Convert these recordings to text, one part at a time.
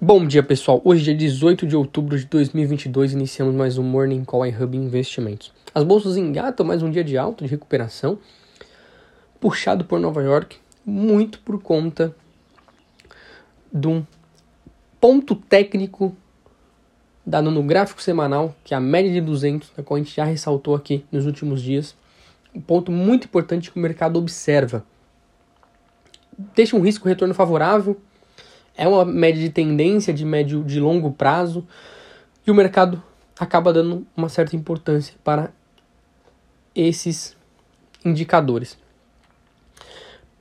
Bom dia, pessoal. Hoje é 18 de outubro de 2022 iniciamos mais um Morning Call iHub Investimentos. As bolsas engatam mais um dia de alta, de recuperação, puxado por Nova York, muito por conta de um ponto técnico dado no gráfico semanal, que é a média de 200, a qual a gente já ressaltou aqui nos últimos dias. Um ponto muito importante que o mercado observa. Deixa um risco retorno favorável, é uma média de tendência de médio de longo prazo e o mercado acaba dando uma certa importância para esses indicadores.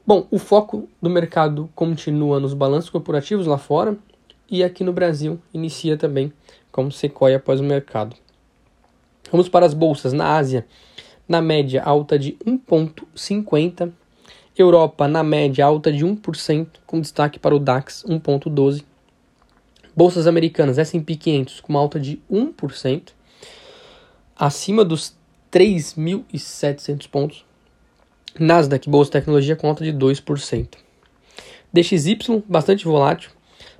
Bom, o foco do mercado continua nos balanços corporativos lá fora e aqui no Brasil inicia também como Sequoia após o mercado. Vamos para as bolsas na Ásia, na média alta de 1,50 Europa na média alta de 1%, com destaque para o DAX 1.12. Bolsas americanas S&P 500 com uma alta de 1%, acima dos 3.700 pontos. Nasdaq, Bolsa de Tecnologia, com alta de 2%. DXY, bastante volátil,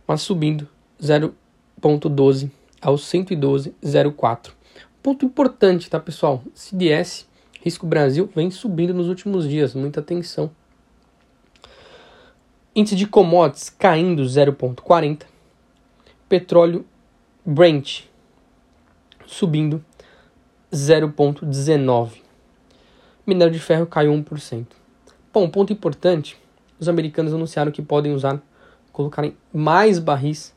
mas subindo 0,12 aos 112,04. Ponto importante, tá, pessoal? CDS, Risco Brasil, vem subindo nos últimos dias, muita atenção Índice de commodities caindo 0,40. Petróleo Brent subindo 0,19. Minério de ferro caiu 1%. Bom, ponto importante: os americanos anunciaram que podem usar, colocarem mais barris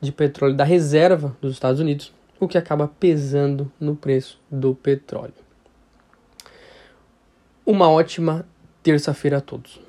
de petróleo da reserva dos Estados Unidos, o que acaba pesando no preço do petróleo. Uma ótima terça-feira a todos.